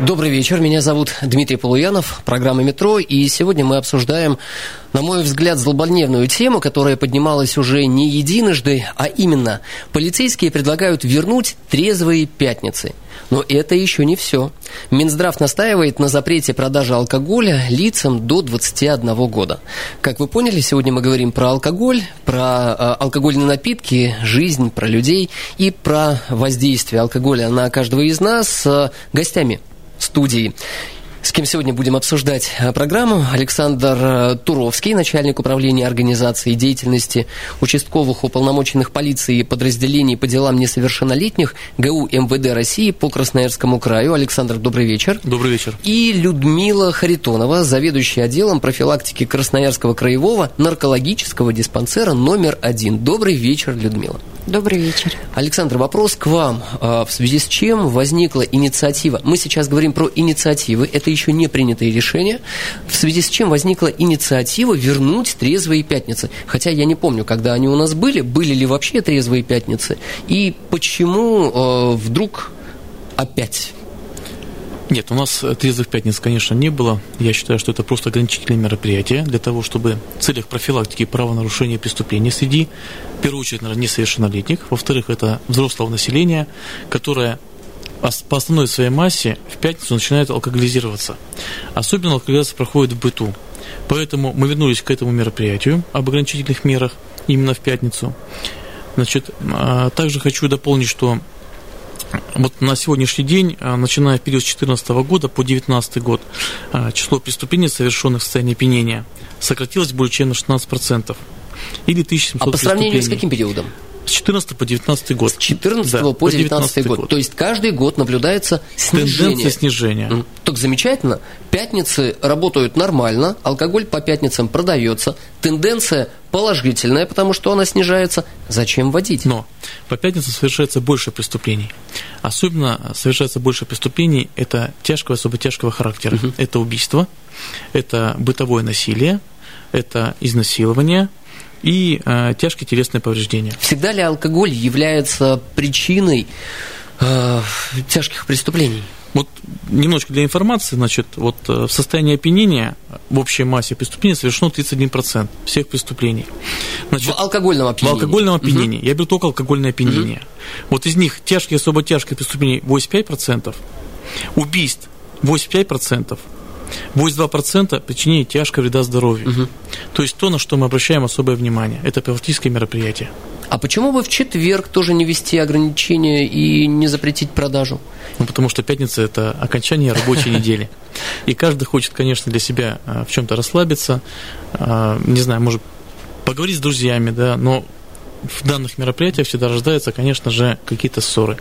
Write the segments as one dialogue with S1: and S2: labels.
S1: Добрый вечер, меня зовут Дмитрий Полуянов, программа «Метро», и сегодня мы обсуждаем, на мой взгляд, злободневную тему, которая поднималась уже не единожды, а именно полицейские предлагают вернуть трезвые пятницы. Но это еще не все. Минздрав настаивает на запрете продажи алкоголя лицам до 21 года. Как вы поняли, сегодня мы говорим про алкоголь, про э, алкогольные напитки, жизнь, про людей и про воздействие алкоголя на каждого из нас с гостями студии. С кем сегодня будем обсуждать э, программу? Александр э, Туровский, начальник управления организации деятельности участковых уполномоченных полиции и подразделений по делам несовершеннолетних ГУ МВД России по Красноярскому краю. Александр, добрый вечер.
S2: Добрый вечер.
S1: И Людмила Харитонова, заведующая отделом профилактики Красноярского краевого наркологического диспансера номер один. Добрый вечер, Людмила.
S3: Добрый вечер.
S1: Александр, вопрос к вам. А, в связи с чем возникла инициатива? Мы сейчас говорим про инициативы, это еще не принятые решения. В связи с чем возникла инициатива вернуть трезвые пятницы? Хотя я не помню, когда они у нас были, были ли вообще трезвые пятницы, и почему э, вдруг опять
S2: нет, у нас трезвых пятниц, конечно, не было. Я считаю, что это просто ограничительное мероприятие для того, чтобы в целях профилактики правонарушения преступлений среди, в первую очередь, наверное, несовершеннолетних. Во-вторых, это взрослого населения, которое по основной своей массе в пятницу начинает алкоголизироваться. Особенно алкоголизация проходит в быту. Поэтому мы вернулись к этому мероприятию об ограничительных мерах именно в пятницу. Значит, а, также хочу дополнить, что вот на сегодняшний день, а, начиная в период с 2014 года по 2019 год, а, число преступлений, совершенных в состоянии опьянения, сократилось более чем на 16%. Или 1700
S1: А по сравнению с каким периодом?
S2: С 14 по 19 год.
S1: С 14 да, по 19 год. год. То есть каждый год наблюдается снижение.
S2: Тенденция снижения.
S1: Так замечательно. Пятницы работают нормально, алкоголь по пятницам продается. Тенденция положительная, потому что она снижается. Зачем вводить?
S2: Но по пятницам совершается больше преступлений. Особенно совершается больше преступлений это тяжкого, особо тяжкого характера. Угу. Это убийство, это бытовое насилие, это изнасилование, и э, тяжкие телесные повреждения.
S1: Всегда ли алкоголь является причиной э, тяжких преступлений?
S2: Вот немножко для информации, значит, вот э, в состоянии опьянения в общей массе преступлений совершено 31% всех преступлений.
S1: Значит, в алкогольном опьянении?
S2: В алкогольном опьянении. Угу. Я беру только алкогольное опьянение. Угу. Вот из них тяжкие, особо тяжкие преступления 85%, убийств 85%, 82% причинение тяжкого вреда здоровью. Угу. То есть то, на что мы обращаем особое внимание. Это профилактическое мероприятие.
S1: А почему бы в четверг тоже не ввести ограничения и не запретить продажу?
S2: Ну, потому что пятница – это окончание рабочей недели. И каждый хочет, конечно, для себя а, в чем-то расслабиться, а, не знаю, может, поговорить с друзьями, да, но в данных мероприятиях всегда рождаются, конечно же, какие-то ссоры.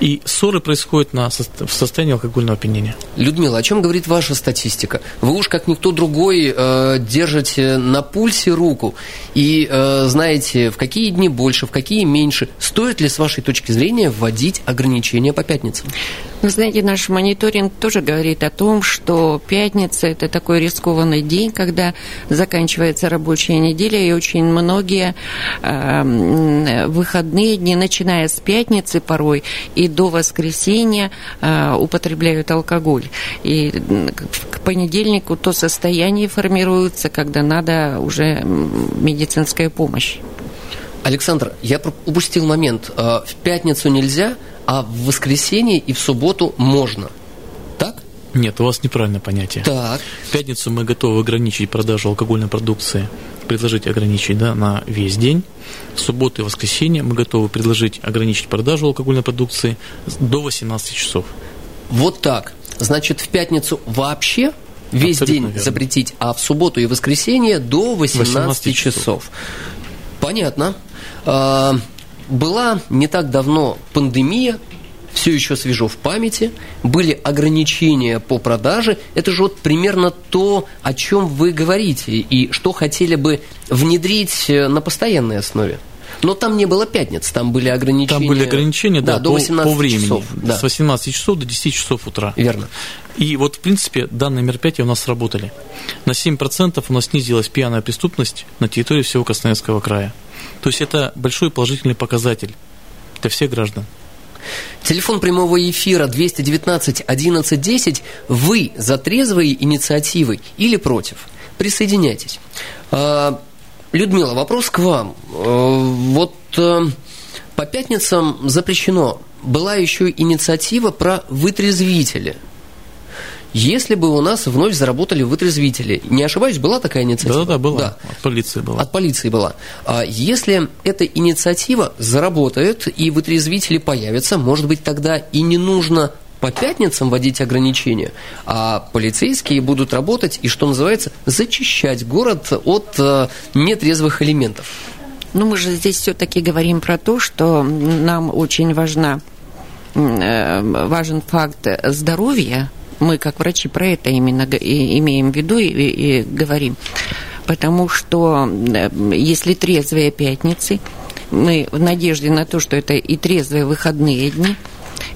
S2: И ссоры происходят на, в состоянии алкогольного опьянения.
S1: Людмила, о чем говорит ваша статистика? Вы уж как никто другой э, держите на пульсе руку и э, знаете, в какие дни больше, в какие меньше. Стоит ли, с вашей точки зрения, вводить ограничения по пятницам?
S3: Вы знаете, наш мониторинг тоже говорит о том, что пятница – это такой рискованный день, когда заканчивается рабочая неделя, и очень многие э, выходные дни, начиная с пятницы порой и до воскресенья, э, употребляют алкоголь. И к понедельнику то состояние формируется, когда надо уже медицинская помощь.
S1: Александр, я упустил момент. Э, в пятницу нельзя, а в воскресенье и в субботу можно. Так?
S2: Нет, у вас неправильное понятие.
S1: Так.
S2: В пятницу мы готовы ограничить продажу алкогольной продукции, предложить ограничить да, на весь день. В субботу и воскресенье мы готовы предложить ограничить продажу алкогольной продукции до 18 часов.
S1: Вот так. Значит, в пятницу вообще весь Абсолютно день верно. запретить, а в субботу и воскресенье до 18, 18 часов. часов. Понятно. Была не так давно пандемия, все еще свежо в памяти, были ограничения по продаже. Это же вот примерно то, о чем вы говорите, и что хотели бы внедрить э, на постоянной основе. Но там не было пятниц, там были ограничения.
S2: Там были ограничения, да,
S1: да до 18
S2: по, по времени.
S1: часов. Да.
S2: С 18 часов до 10 часов утра.
S1: Верно.
S2: И вот, в принципе, данные мероприятия у нас сработали. На 7% у нас снизилась пьяная преступность на территории всего Красноярского края. То есть это большой положительный показатель для всех граждан.
S1: Телефон прямого эфира 219 1110. Вы за трезвые инициативы или против? Присоединяйтесь. А, Людмила, вопрос к вам. Э, вот э, по пятницам запрещено. Была еще инициатива про вытрезвители. Если бы у нас вновь заработали вытрезвители, не ошибаюсь, была такая инициатива?
S2: Да, да, была. Да. От полиции была.
S1: От полиции была. А если эта инициатива заработает и вытрезвители появятся, может быть, тогда и не нужно по пятницам вводить ограничения, а полицейские будут работать и, что называется, зачищать город от э, нетрезвых элементов.
S3: Ну, мы же здесь все-таки говорим про то, что нам очень важна, э, важен факт здоровья. Мы, как врачи, про это именно и имеем в виду и, и говорим. Потому что э, если трезвые пятницы, мы в надежде на то, что это и трезвые выходные дни –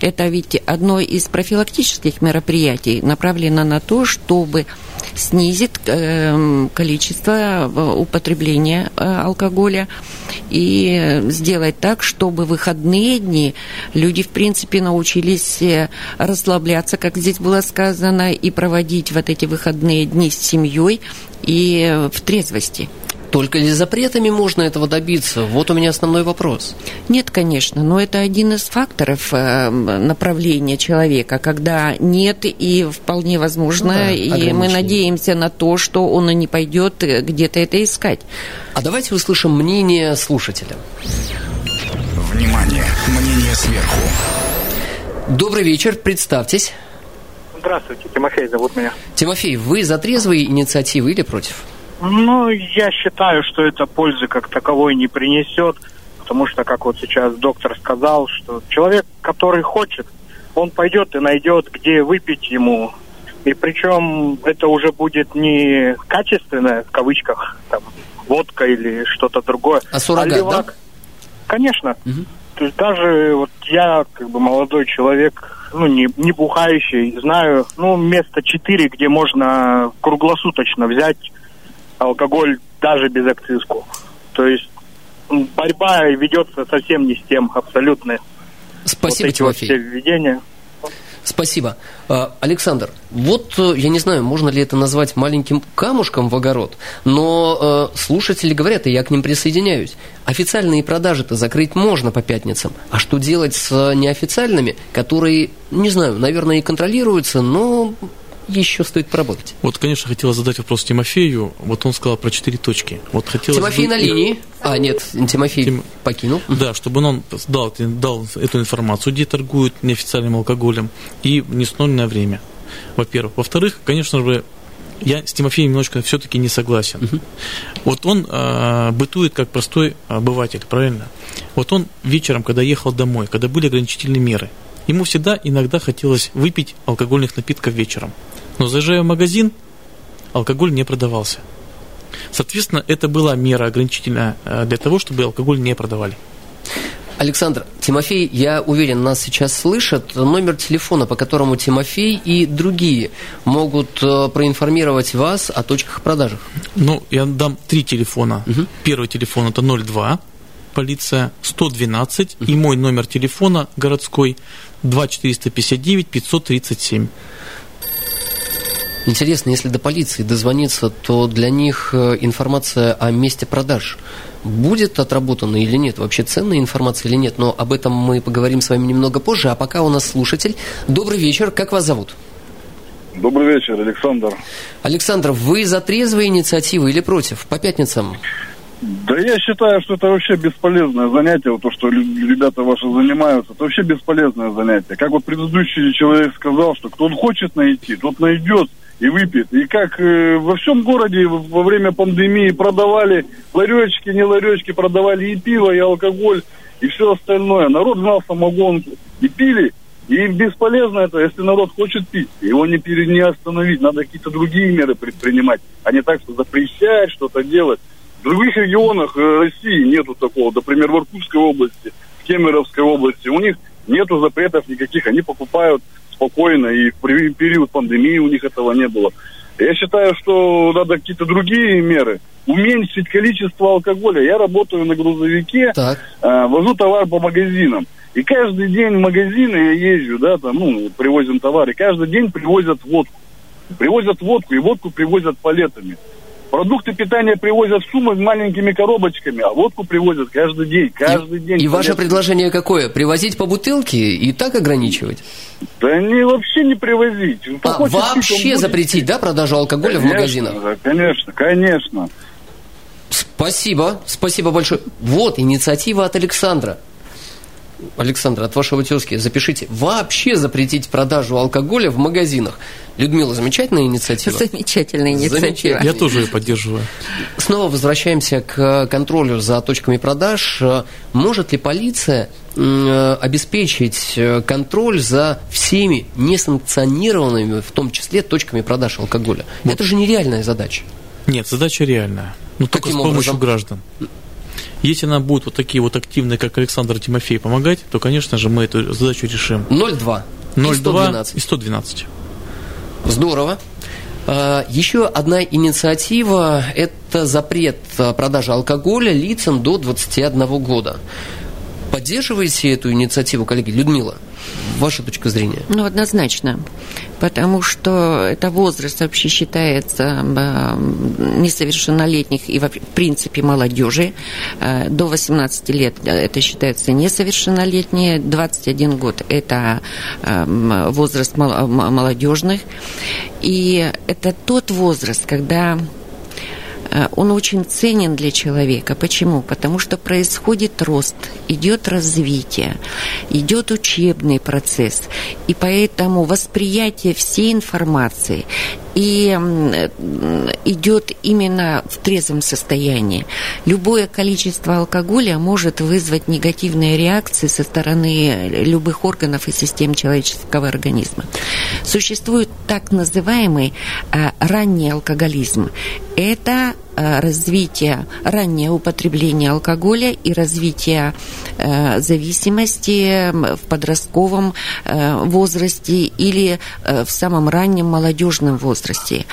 S3: это ведь одно из профилактических мероприятий направлено на то, чтобы снизить э, количество э, употребления э, алкоголя и сделать так, чтобы выходные дни люди, в принципе, научились расслабляться, как здесь было сказано, и проводить вот эти выходные дни с семьей и в трезвости.
S1: Только ли запретами можно этого добиться? Вот у меня основной вопрос.
S3: Нет, конечно, но это один из факторов э, направления человека, когда нет и вполне возможно, ну, да, и мы надеемся на то, что он и не пойдет э, где-то это искать.
S1: А давайте услышим мнение слушателя.
S4: Внимание, мнение сверху.
S1: Добрый вечер, представьтесь.
S5: Здравствуйте, Тимофей зовут меня.
S1: Тимофей, вы за трезвые инициативы или против?
S5: Ну, я считаю, что это пользы как таковой не принесет, потому что, как вот сейчас доктор сказал, что человек, который хочет, он пойдет и найдет, где выпить ему. И причем это уже будет не качественное, в кавычках, там, водка или что-то другое.
S1: А суррогат, а левак. да?
S5: Конечно. Угу. То есть даже вот я, как бы молодой человек, ну, не, не бухающий, знаю, ну, место четыре, где можно круглосуточно взять алкоголь даже без акцизку. То есть борьба ведется совсем не с тем, абсолютно.
S1: Спасибо, вот Тимофей. Вот
S5: все введения.
S1: Спасибо. А, Александр, вот э, я не знаю, можно ли это назвать маленьким камушком в огород, но э, слушатели говорят, и я к ним присоединяюсь. Официальные продажи-то закрыть можно по пятницам, а что делать с неофициальными, которые, не знаю, наверное, и контролируются, но еще стоит поработать.
S2: Вот, конечно, хотела задать вопрос Тимофею. Вот он сказал про четыре точки. Вот хотелось
S1: Тимофей на линии. А, нет, Тимофей Тим... покинул.
S2: Да, чтобы он дал, дал эту информацию, где торгуют неофициальным алкоголем и в неснольное время. Во-первых. Во-вторых, конечно же, я с Тимофеем немножко все-таки не согласен. Угу. Вот он э, бытует как простой обыватель, правильно? Вот он вечером, когда ехал домой, когда были ограничительные меры, ему всегда иногда хотелось выпить алкогольных напитков вечером. Но заезжая в магазин, алкоголь не продавался. Соответственно, это была мера ограничительная э, для того, чтобы алкоголь не продавали.
S1: Александр, Тимофей, я уверен, нас сейчас слышат. Номер телефона, по которому Тимофей и другие могут э, проинформировать вас о точках продажи.
S2: Ну, я дам три телефона. Угу. Первый телефон это 02, полиция 112, угу. и мой номер телефона городской 2459 537.
S1: Интересно, если до полиции дозвониться, то для них э, информация о месте продаж будет отработана или нет, вообще ценная информация или нет, но об этом мы поговорим с вами немного позже, а пока у нас слушатель. Добрый вечер, как вас зовут?
S6: Добрый вечер, Александр.
S1: Александр, вы за трезвые инициативы или против? По пятницам?
S6: Да я считаю, что это вообще бесполезное занятие, вот то, что ребята ваши занимаются, это вообще бесполезное занятие. Как вот предыдущий человек сказал, что кто хочет найти, тот найдет и выпьет. И как э, во всем городе во время пандемии продавали ларечки, не ларечки, продавали и пиво, и алкоголь, и все остальное. Народ знал самогонку. И пили, И бесполезно это, если народ хочет пить, его не, пере, не остановить, надо какие-то другие меры предпринимать, а не так, что запрещать что-то делать. В других регионах э, России нету такого, например, в Иркутской области, в Кемеровской области, у них нету запретов никаких, они покупают спокойно, и в период пандемии у них этого не было. Я считаю, что надо какие-то другие меры. Уменьшить количество алкоголя. Я работаю на грузовике, так. Э, вожу товар по магазинам. И каждый день в магазины я езжу, да, там, ну, привозим товары, каждый день привозят водку. Привозят водку, и водку привозят палетами. Продукты питания привозят суммы маленькими коробочками, а водку привозят каждый день, каждый
S1: и,
S6: день.
S1: И ваше предложение какое? Привозить по бутылке и так ограничивать?
S6: Да не вообще не привозить.
S1: А, вообще пить, запретить, да, продажу алкоголя
S6: конечно,
S1: в магазинах?
S6: Да, конечно, конечно.
S1: Спасибо, спасибо большое. Вот инициатива от Александра. Александр, от вашего тезки запишите. Вообще запретить продажу алкоголя в магазинах. Людмила, замечательная инициатива?
S3: Замечательная инициатива. Замечательная.
S2: Я тоже ее поддерживаю.
S1: Снова возвращаемся к контролю за точками продаж. Может ли полиция обеспечить контроль за всеми несанкционированными, в том числе, точками продаж алкоголя? Вот. Это же нереальная задача.
S2: Нет, задача реальная. Но только с помощью образом? граждан. Если нам будут вот такие вот активные, как Александр Тимофей, помогать, то, конечно же, мы эту задачу решим.
S1: 0,2. 0,2
S2: и 112.
S1: Здорово. А, еще одна инициатива – это запрет продажи алкоголя лицам до 21 года. Поддерживаете эту инициативу, коллеги? Людмила, ваша точка зрения?
S3: Ну, однозначно. Потому что это возраст вообще считается несовершеннолетних и, в принципе, молодежи. Э, до 18 лет это считается несовершеннолетние. 21 год – это возраст молодежных. И это тот возраст, когда Э, он очень ценен для человека. Почему? Потому что происходит рост, идет развитие, идет учебный процесс. И поэтому восприятие всей информации и идет именно в трезвом состоянии. Любое количество алкоголя может вызвать негативные реакции со стороны любых органов и систем человеческого организма. Существует так называемый э, ранний алкоголизм. Это э, развитие, раннее употребление алкоголя и развитие э, зависимости в подростковом возрасте или в самом раннем молодежном возрасте.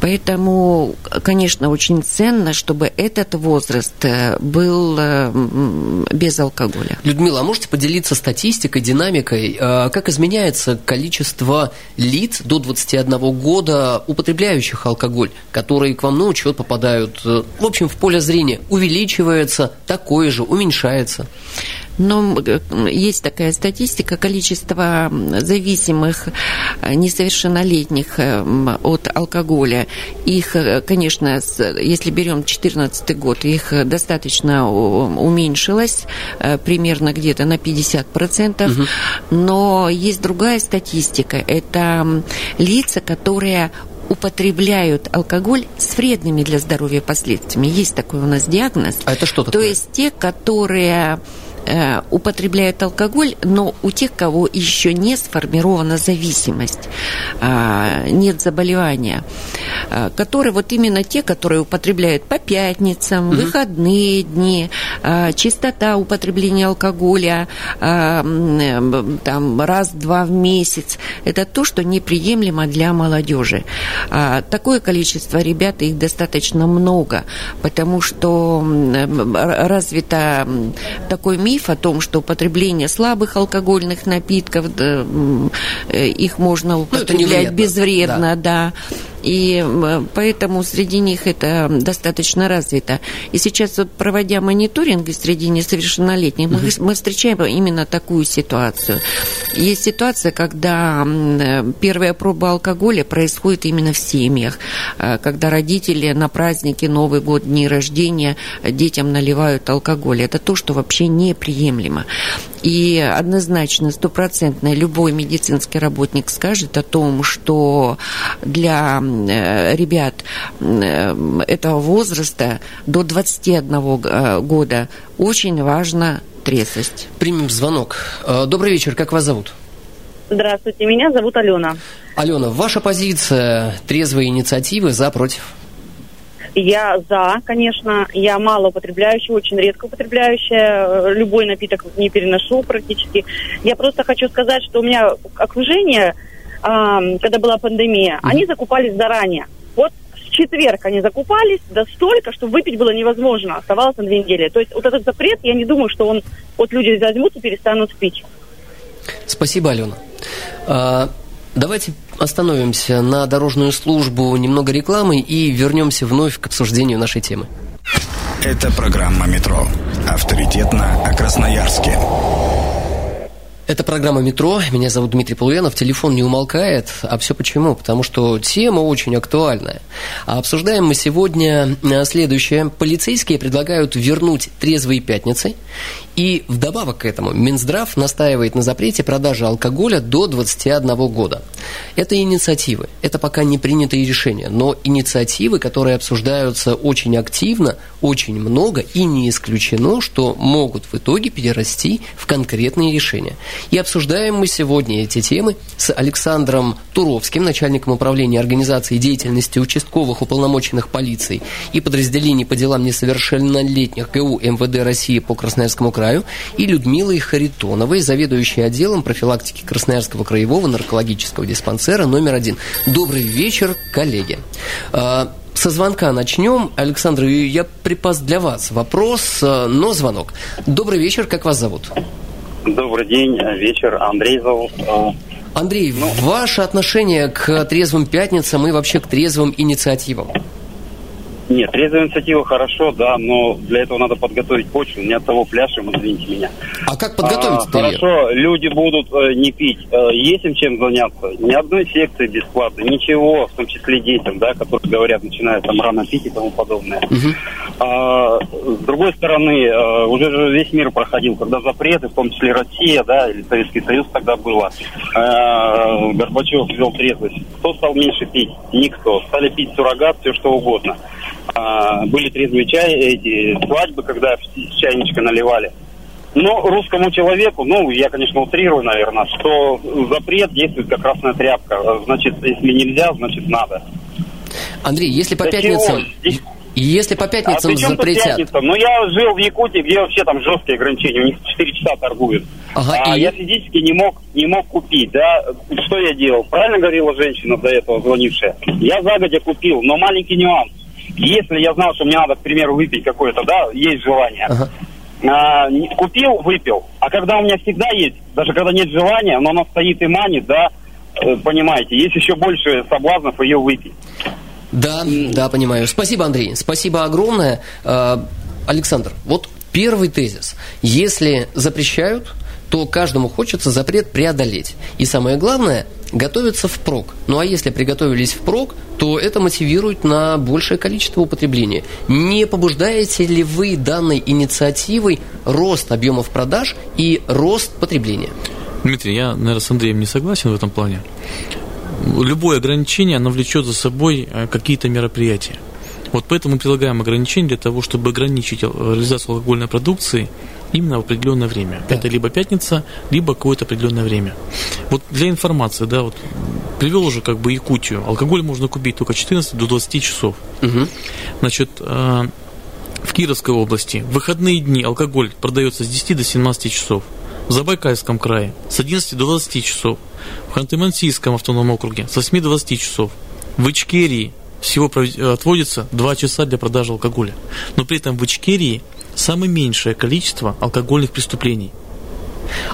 S3: Поэтому, конечно, очень ценно, чтобы этот возраст э, был э, без алкоголя.
S1: Людмила, а можете поделиться статистикой, динамикой? Э, как изменяется количество лиц до 21 года, употребляющих алкоголь, которые к вам на учет попадают? В общем, в поле зрения увеличивается, такое же, уменьшается?
S3: Но э, есть такая статистика, количество зависимых э, несовершеннолетних э, от алкоголя, их, конечно, если берем 2014 год, их достаточно уменьшилось, примерно где-то на 50%, угу. но есть другая статистика, это лица, которые употребляют алкоголь с вредными для здоровья последствиями. Есть такой у нас диагноз.
S1: А это что такое?
S3: То есть те, которые э, употребляют алкоголь, но у тех, кого еще не сформирована зависимость, э, нет заболевания, э, которые вот именно те, которые употребляют по пятницам, угу. выходные дни, э, чистота употребления алкоголя э, там раз-два в месяц, это то, что неприемлемо для молодежи. Э, такое количество ребят, их достаточно много, потому что развито такой миф, миф о том, что употребление слабых алкогольных напитков, да, э, их можно ну, употреблять ну, безвредно, да. да и поэтому среди них это достаточно развито. И сейчас вот проводя мониторинг среди несовершеннолетних, мы, мы встречаем именно такую ситуацию. Есть ситуация, когда первая проба алкоголя происходит именно в семьях, э, когда родители на праздники, Новый год, дни рождения детям наливают алкоголь. Это то, что вообще неприемлемо. И однозначно, стопроцентно любой медицинский работник скажет о том, что для Э, ребят э, этого возраста до 21 э, года очень важна трезвость.
S1: Примем звонок. Добрый вечер, как вас зовут?
S7: Здравствуйте, меня зовут Алена.
S1: Алена, ваша позиция трезвой инициативы за против?
S7: Я за, конечно. Я мало употребляющая, очень редко употребляющая. Любой напиток не переношу практически. Я просто хочу сказать, что у меня окружение, когда была пандемия, они закупались заранее. Вот в четверг они закупались, да столько, что выпить было невозможно. Оставалось на две недели. То есть вот этот запрет, я не думаю, что он вот люди возьмут и перестанут пить.
S1: Спасибо, Алена. Давайте остановимся на дорожную службу, немного рекламы и вернемся вновь к обсуждению нашей темы.
S4: Это программа «Метро». Авторитетно о Красноярске.
S1: Это программа «Метро». Меня зовут Дмитрий Полуянов. Телефон не умолкает. А все почему? Потому что тема очень актуальная. А обсуждаем мы сегодня э, следующее. Полицейские предлагают вернуть трезвые пятницы и вдобавок к этому Минздрав настаивает на запрете продажи алкоголя до 21 года. Это инициативы, это пока не принятые решения, но инициативы, которые обсуждаются очень активно, очень много, и не исключено, что могут в итоге перерасти в конкретные решения. И обсуждаем мы сегодня эти темы с Александром Туровским, начальником управления организации деятельности участковых уполномоченных полиции и подразделений по делам несовершеннолетних ГУ МВД России по Красноярскому краю, и Людмилой Харитоновой, заведующей отделом профилактики Красноярского краевого наркологического диспансера номер один. Добрый вечер, коллеги. А, со звонка начнем. Александр, я припас для вас вопрос, а, но звонок. Добрый вечер, как вас зовут?
S8: Добрый день, вечер, Андрей зовут.
S1: Андрей, ну, ваше отношение к трезвым пятницам и вообще к трезвым инициативам?
S8: Нет, трезвая инициатива хорошо, да, но для этого надо подготовить почву. Не от того пляшем, извините меня.
S1: А как подготовить?
S8: А, хорошо, люди будут э, не пить. Э, есть им чем заняться. Ни одной секции бесплатно, ничего, в том числе детям, да, которые говорят, начинают там рано пить и тому подобное. Угу. А, с другой стороны, э, уже же весь мир проходил, когда запреты, в том числе Россия, да, или Советский Союз тогда было. А, Горбачев ввел трезвость. Кто стал меньше пить? Никто. Стали пить суррогат, все что угодно. А, были трезвые чай, эти свадьбы, когда чайничка наливали. Но русскому человеку, ну, я, конечно, утрирую, наверное, что запрет действует как красная тряпка. Значит, если нельзя, значит, надо.
S1: Андрей, если по пятницам... Если по пятницам а запретят... Пятница?
S8: Ну, я жил в Якутии, где вообще там жесткие ограничения, у них 4 часа торгуют. Ага, а и... я физически не мог, не мог купить, да. Что я делал? Правильно говорила женщина до этого звонившая? Я загодя купил, но маленький нюанс. Если я знал, что мне надо, к примеру, выпить какое-то, да, есть желание, ага. а, купил, выпил. А когда у меня всегда есть, даже когда нет желания, но она стоит и манит, да, э, понимаете, есть еще больше соблазнов ее выпить.
S1: Да, да, понимаю. Спасибо, Андрей. Спасибо огромное. А, Александр, вот первый тезис. Если запрещают, то каждому хочется запрет преодолеть. И самое главное – готовиться впрок. Ну а если приготовились впрок, то это мотивирует на большее количество употребления. Не побуждаете ли вы данной инициативой рост объемов продаж и рост потребления?
S2: Дмитрий, я, наверное, с Андреем не согласен в этом плане. Любое ограничение, оно влечет за собой э, какие-то мероприятия. Вот поэтому мы предлагаем ограничения для того, чтобы ограничить реализацию алкогольной продукции именно в определенное время. Да. Это либо пятница, либо какое-то определенное время. Вот для информации, да, вот привел уже как бы Якутию. Алкоголь можно купить только 14 до 20 часов. Угу. Значит, э, в Кировской области в выходные дни алкоголь продается с 10 до 17 часов. В Забайкальском крае с 11 до 20 часов. В Ханты-Мансийском автономном округе с 8 до 20 часов. В Ичкерии всего отводится 2 часа для продажи алкоголя. Но при этом в Ичкерии самое меньшее количество алкогольных преступлений.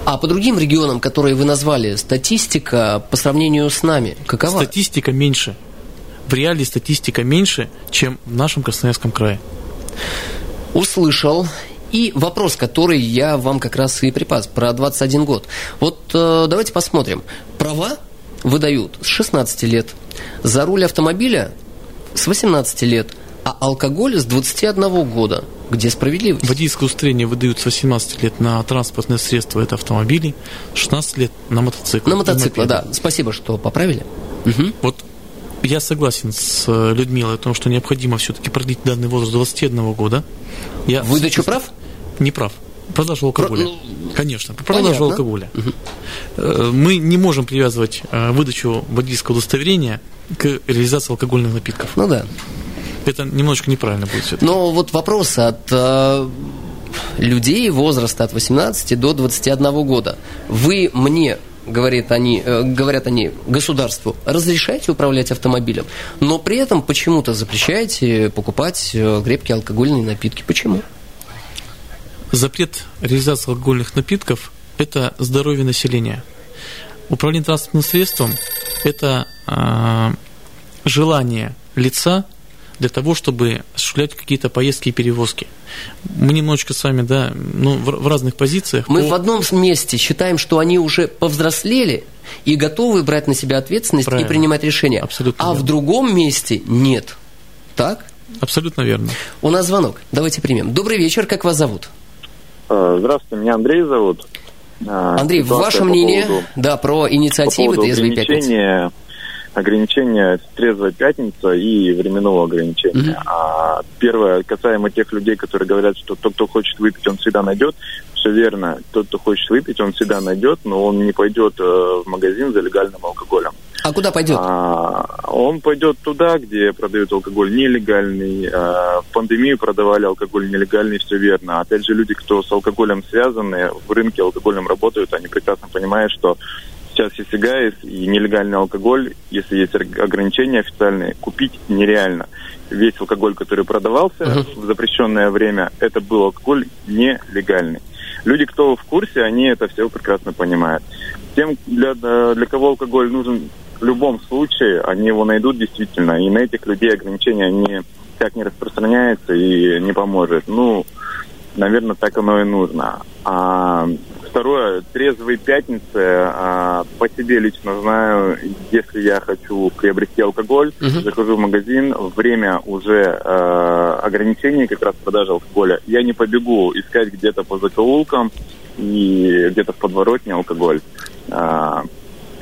S1: А по другим регионам, которые вы назвали, статистика по сравнению с нами какова?
S2: Статистика меньше. В реале статистика меньше, чем в нашем Красноярском крае.
S1: Услышал. И вопрос, который я вам как раз и припас, про 21 год. Вот э, давайте посмотрим. Права выдают с 16 лет. За руль автомобиля с 18 лет. А алкоголь с 21 года. Где справедливость?
S2: Водительское удостоверение выдают с 18 лет на транспортные средства, это автомобили, 16 лет на мотоцикл.
S1: На мотоцикл, да. Спасибо, что поправили.
S2: Угу. Вот я согласен с э, Людмилой о том, что необходимо все-таки продлить данный возраст до 21 года.
S1: Я... Выдачу прав?
S2: Не прав. Продажу алкоголя. Про, ну, Конечно, продажу алкоголя. Угу. Мы не можем привязывать э, выдачу водительского удостоверения к реализации алкогольных напитков.
S1: Ну да.
S2: Это немножечко неправильно будет все.
S1: Но вот вопрос от э, людей возраста от 18 до 21 года. Вы мне говорят они, э, говорят они государству, разрешайте управлять автомобилем, но при этом почему-то запрещаете покупать э, крепкие алкогольные напитки. Почему?
S2: Запрет реализации алкогольных напитков – это здоровье населения. Управление транспортным средством – это э, желание лица для того, чтобы осуществлять какие-то поездки и перевозки. Мы немножечко с вами, да, ну, в, в разных позициях.
S1: Мы по... в одном месте считаем, что они уже повзрослели и готовы брать на себя ответственность Правильно. и принимать решения.
S2: Абсолютно
S1: а
S2: верно.
S1: в другом месте нет. Так?
S2: Абсолютно верно.
S1: У нас звонок. Давайте примем. Добрый вечер. Как вас зовут?
S9: А, здравствуйте, меня Андрей зовут.
S1: А, Андрей, ваше мнение по поводу, да, про инициативы
S9: «Трезвый пятницы»? ограничения трезвая пятница и временного ограничения. Mm-hmm. А первое касаемо тех людей, которые говорят, что тот, кто хочет выпить, он всегда найдет. Все верно. Тот, кто хочет выпить, он всегда найдет, но он не пойдет э, в магазин за легальным алкоголем.
S1: А куда пойдет?
S9: А, он пойдет туда, где продают алкоголь нелегальный. А, в пандемию продавали алкоголь нелегальный, все верно. Опять же, люди, кто с алкоголем связаны, в рынке алкогольном работают, они прекрасно понимают, что сейчас есть СИГАИС и нелегальный алкоголь, если есть ограничения официальные, купить нереально. Весь алкоголь, который продавался uh-huh. в запрещенное время, это был алкоголь нелегальный. Люди, кто в курсе, они это все прекрасно понимают. Тем, для, для кого алкоголь нужен в любом случае, они его найдут действительно. И на этих людей ограничения, они так не распространяются и не поможет. Ну, наверное, так оно и нужно. А Второе, трезвые пятницы. А, по себе лично знаю, если я хочу приобрести алкоголь, uh-huh. захожу в магазин, время уже а, ограничений как раз продажи алкоголя. Я не побегу искать где-то по закоулкам и где-то в подворотне алкоголь. А,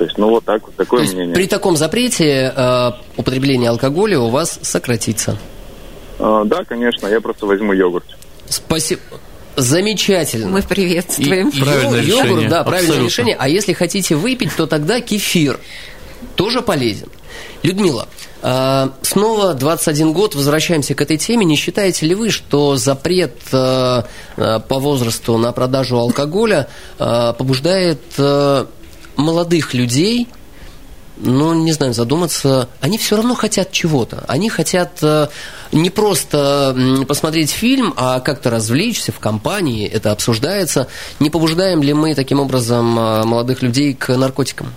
S9: то есть, ну вот так, вот такое То мнение.
S1: При таком запрете э, употребление алкоголя у вас сократится?
S9: Э, да, конечно, я просто возьму йогурт.
S1: Спасибо. Замечательно.
S3: Мы приветствуем.
S2: И, правильное
S1: йогурт,
S2: решение.
S1: да, правильное Абсолютно. решение. А если хотите выпить, то тогда кефир тоже полезен. Людмила, а, снова 21 год, возвращаемся к этой теме. Не считаете ли вы, что запрет а, а, по возрасту на продажу алкоголя побуждает молодых людей ну, не знаю, задуматься, они все равно хотят чего-то. Они хотят э, не просто посмотреть фильм, а как-то развлечься в компании, это обсуждается. Не побуждаем ли мы таким образом э, молодых людей к наркотикам?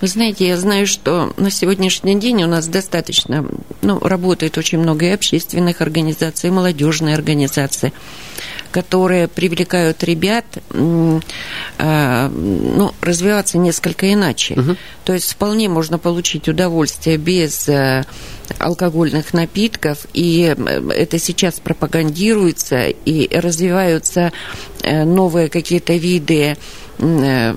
S3: Вы знаете, я знаю, что на сегодняшний день у нас достаточно, ну, работает очень много и общественных организаций, и молодежные организации, которые привлекают ребят э, ну, развиваться несколько иначе. Угу. То есть вполне можно получить удовольствие без э, алкогольных напитков, и э, это сейчас пропагандируется, и развиваются новые какие-то виды Э,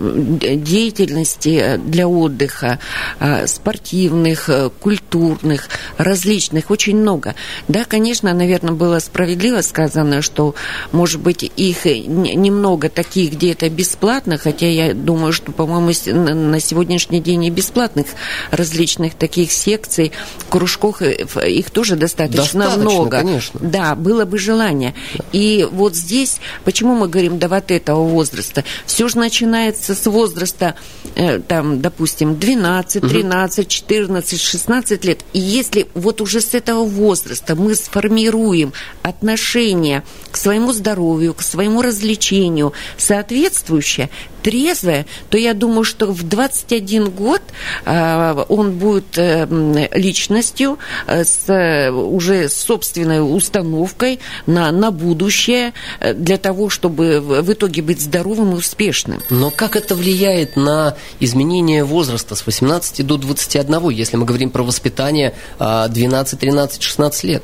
S3: деятельности для отдыха, э, спортивных, э, культурных, различных, очень много. Да, конечно, наверное, было справедливо сказано, что, может быть, их немного таких, где это бесплатно, хотя я думаю, что, по-моему, на сегодняшний день и бесплатных различных таких секций, кружков, их тоже достаточно, достаточно много.
S1: Конечно.
S3: Да, было бы желание. И вот здесь, почему мы говорим до вот этого возраста? Все же начинается с возраста, э, там, допустим, 12, 13, 14, 16 лет. И если вот уже с этого возраста мы сформируем отношение к своему здоровью, к своему развлечению соответствующее, трезвое, то я думаю, что в 21 год э, он будет э, личностью э, с уже собственной установкой на, на будущее для того, чтобы в итоге быть здоровым и успешным.
S1: Но как это влияет на изменение возраста с 18 до 21, если мы говорим про воспитание 12, 13, 16 лет?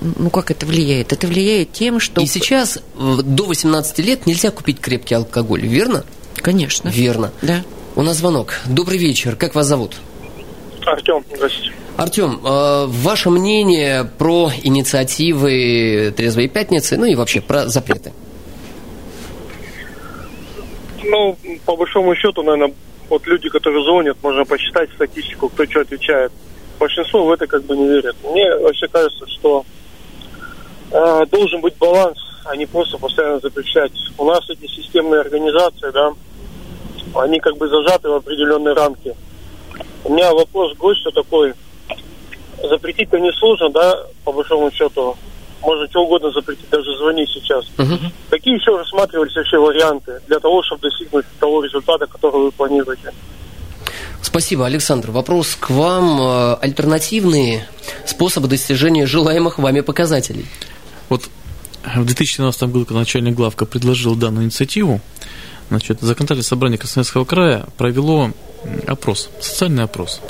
S3: Ну как это влияет? Это влияет тем, что...
S1: И сейчас до 18 лет нельзя купить крепкий алкоголь, верно?
S3: Конечно.
S1: Верно.
S3: Да.
S1: У нас звонок. Добрый вечер. Как вас зовут?
S10: Артем, здравствуйте.
S1: Артем, э, ваше мнение про инициативы «Трезвые пятницы», ну и вообще про запреты?
S10: Ну, по большому счету, наверное, вот люди, которые звонят, можно посчитать статистику, кто что отвечает. Большинство в это как бы не верят. Мне вообще кажется, что э, должен быть баланс, а не просто постоянно запрещать. У нас эти системные организации, да, они как бы зажаты в определенные рамки. У меня вопрос к гостю такой. Запретить-то несложно, да, по большому счету. Можно что угодно запретить, даже звонить сейчас.
S1: Угу.
S10: Какие еще рассматривались вообще варианты для того, чтобы достигнуть того результата, который вы планируете?
S1: Спасибо, Александр. Вопрос к вам. Э, альтернативные способы достижения желаемых вами показателей?
S2: Вот в 2017 году, когда начальник главка предложил данную инициативу, значит, законодательное собрание Красноярского края провело опрос, социальный опрос.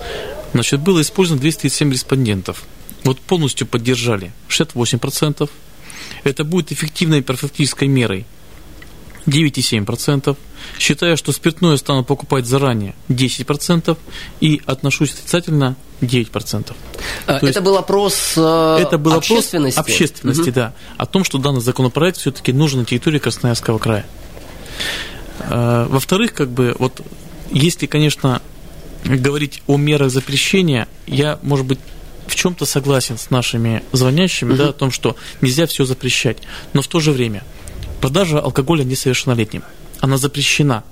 S2: Значит, было использовано 237 респондентов. Вот полностью поддержали 68%. Это будет эффективной профилактической мерой 9,7%. Считаю, что спиртное стану покупать заранее 10%. И отношусь отрицательно 9%.
S1: А, это есть, был опрос
S2: э, это был
S1: общественности?
S2: Опрос общественности, угу. да. О том, что данный законопроект все-таки нужен на территории Красноярского края. Э, во-вторых, как бы, вот если, конечно, говорить о мерах запрещения, я, может быть, в чем-то согласен с нашими звонящими, угу. да, о том, что нельзя все запрещать. Но в то же время продажа алкоголя несовершеннолетним, она запрещена.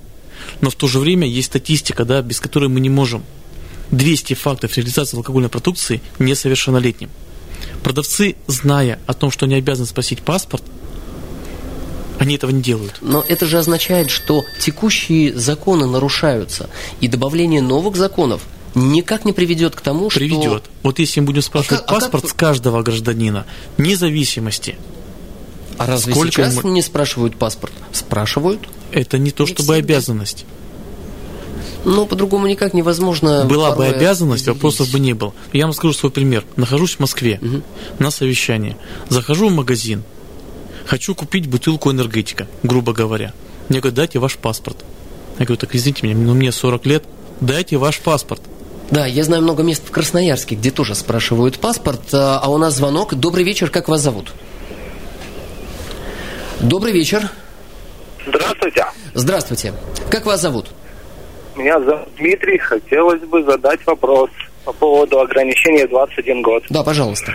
S2: Но в то же время есть статистика, да, без которой мы не можем. 200 фактов реализации алкогольной продукции несовершеннолетним. Продавцы, зная о том, что они обязаны спросить паспорт, они этого не делают.
S1: Но это же означает, что текущие законы нарушаются, и добавление новых законов никак не приведет к тому,
S2: приведет. что... Приведет. Вот если мы будем спрашивать а паспорт как... с каждого гражданина, независимости.
S1: А разве Сколько сейчас мы... не спрашивают паспорт? Спрашивают.
S2: Это не то, не чтобы обязанность.
S1: Но по-другому никак невозможно.
S2: Была бы обязанность, вопросов бы не было. Я вам скажу свой пример. Нахожусь в Москве угу. на совещании. Захожу в магазин. Хочу купить бутылку энергетика, грубо говоря. Мне говорят, дайте ваш паспорт. Я говорю, так извините меня, ну мне 40 лет, дайте ваш паспорт.
S1: Да, я знаю много мест в Красноярске, где тоже спрашивают паспорт. А, а у нас звонок. Добрый вечер, как вас зовут? Добрый вечер.
S11: Здравствуйте.
S1: Здравствуйте. Как вас зовут?
S11: Меня зовут Дмитрий. Хотелось бы задать вопрос по поводу ограничения 21 год.
S1: Да, пожалуйста.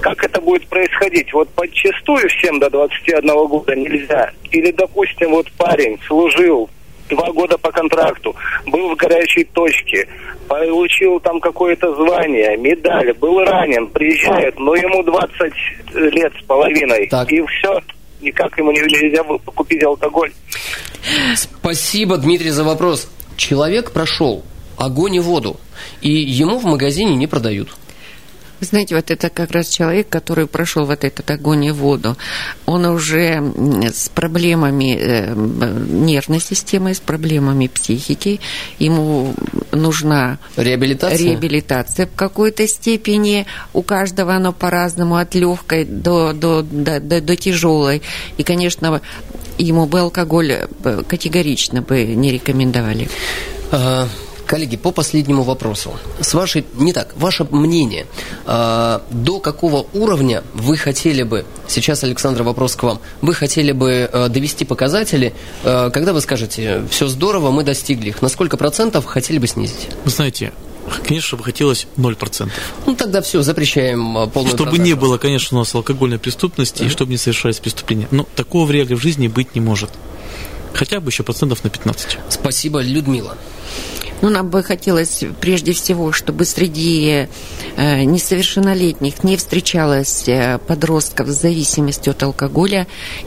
S11: Как это будет происходить? Вот подчастую всем до 21 года нельзя? Или, допустим, вот парень служил два года по контракту, был в горячей точке, получил там какое-то звание, медаль, был ранен, приезжает, но ему 20 лет с половиной, так. и все, никак ему нельзя купить алкоголь.
S1: Спасибо, Дмитрий, за вопрос. Человек прошел огонь и воду, и ему в магазине не продают.
S3: Вы знаете, вот это как раз человек, который прошел вот этот огонь и воду. Он уже с проблемами э, нервной системы, с проблемами психики. Ему нужна
S1: реабилитация,
S3: реабилитация в какой-то степени. У каждого оно по-разному, от легкой до, до, до, до, до тяжелой. И, конечно, ему бы алкоголь э, категорично бы не рекомендовали.
S1: Коллеги, по последнему вопросу. С вашей, не так, ваше мнение, э, до какого уровня вы хотели бы, сейчас, Александр, вопрос к вам, вы хотели бы э, довести показатели, э, когда вы скажете, все здорово, мы достигли их, на сколько процентов хотели бы снизить?
S2: Вы знаете, Конечно, бы хотелось 0%.
S1: Ну, тогда все, запрещаем полную
S2: Чтобы продажу. не было, конечно, у нас алкогольной преступности, uh-huh. и чтобы не совершались преступления. Но такого в реале в жизни быть не может. Хотя бы еще процентов на 15.
S1: Спасибо, Людмила.
S3: Ну, нам бы хотелось прежде всего, чтобы среди э, несовершеннолетних не встречалось э, подростков с зависимостью от алкоголя,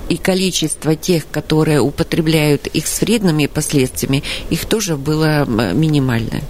S3: и количество тех, которые употребляют их с вредными последствиями, их тоже было минимальное.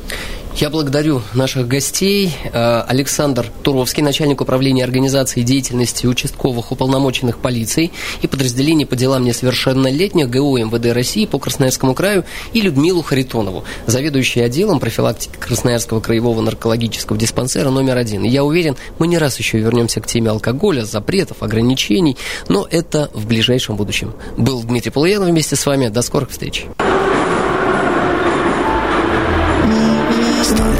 S1: Я благодарю наших гостей. Э, Александр Туровский, начальник управления организации деятельности участковых уполномоченных полицией и подразделений по делам несовершеннолетних ГУ МВД России по Красноярскому краю и Людмилу Харитонову, заведующей отделом профилактики Красноярского краевого наркологического диспансера номер один. я уверен, мы не раз еще вернемся к теме алкоголя, запретов, ограничений, но это в ближайшем будущем. Был Дмитрий Полуянов вместе с вами. До скорых встреч.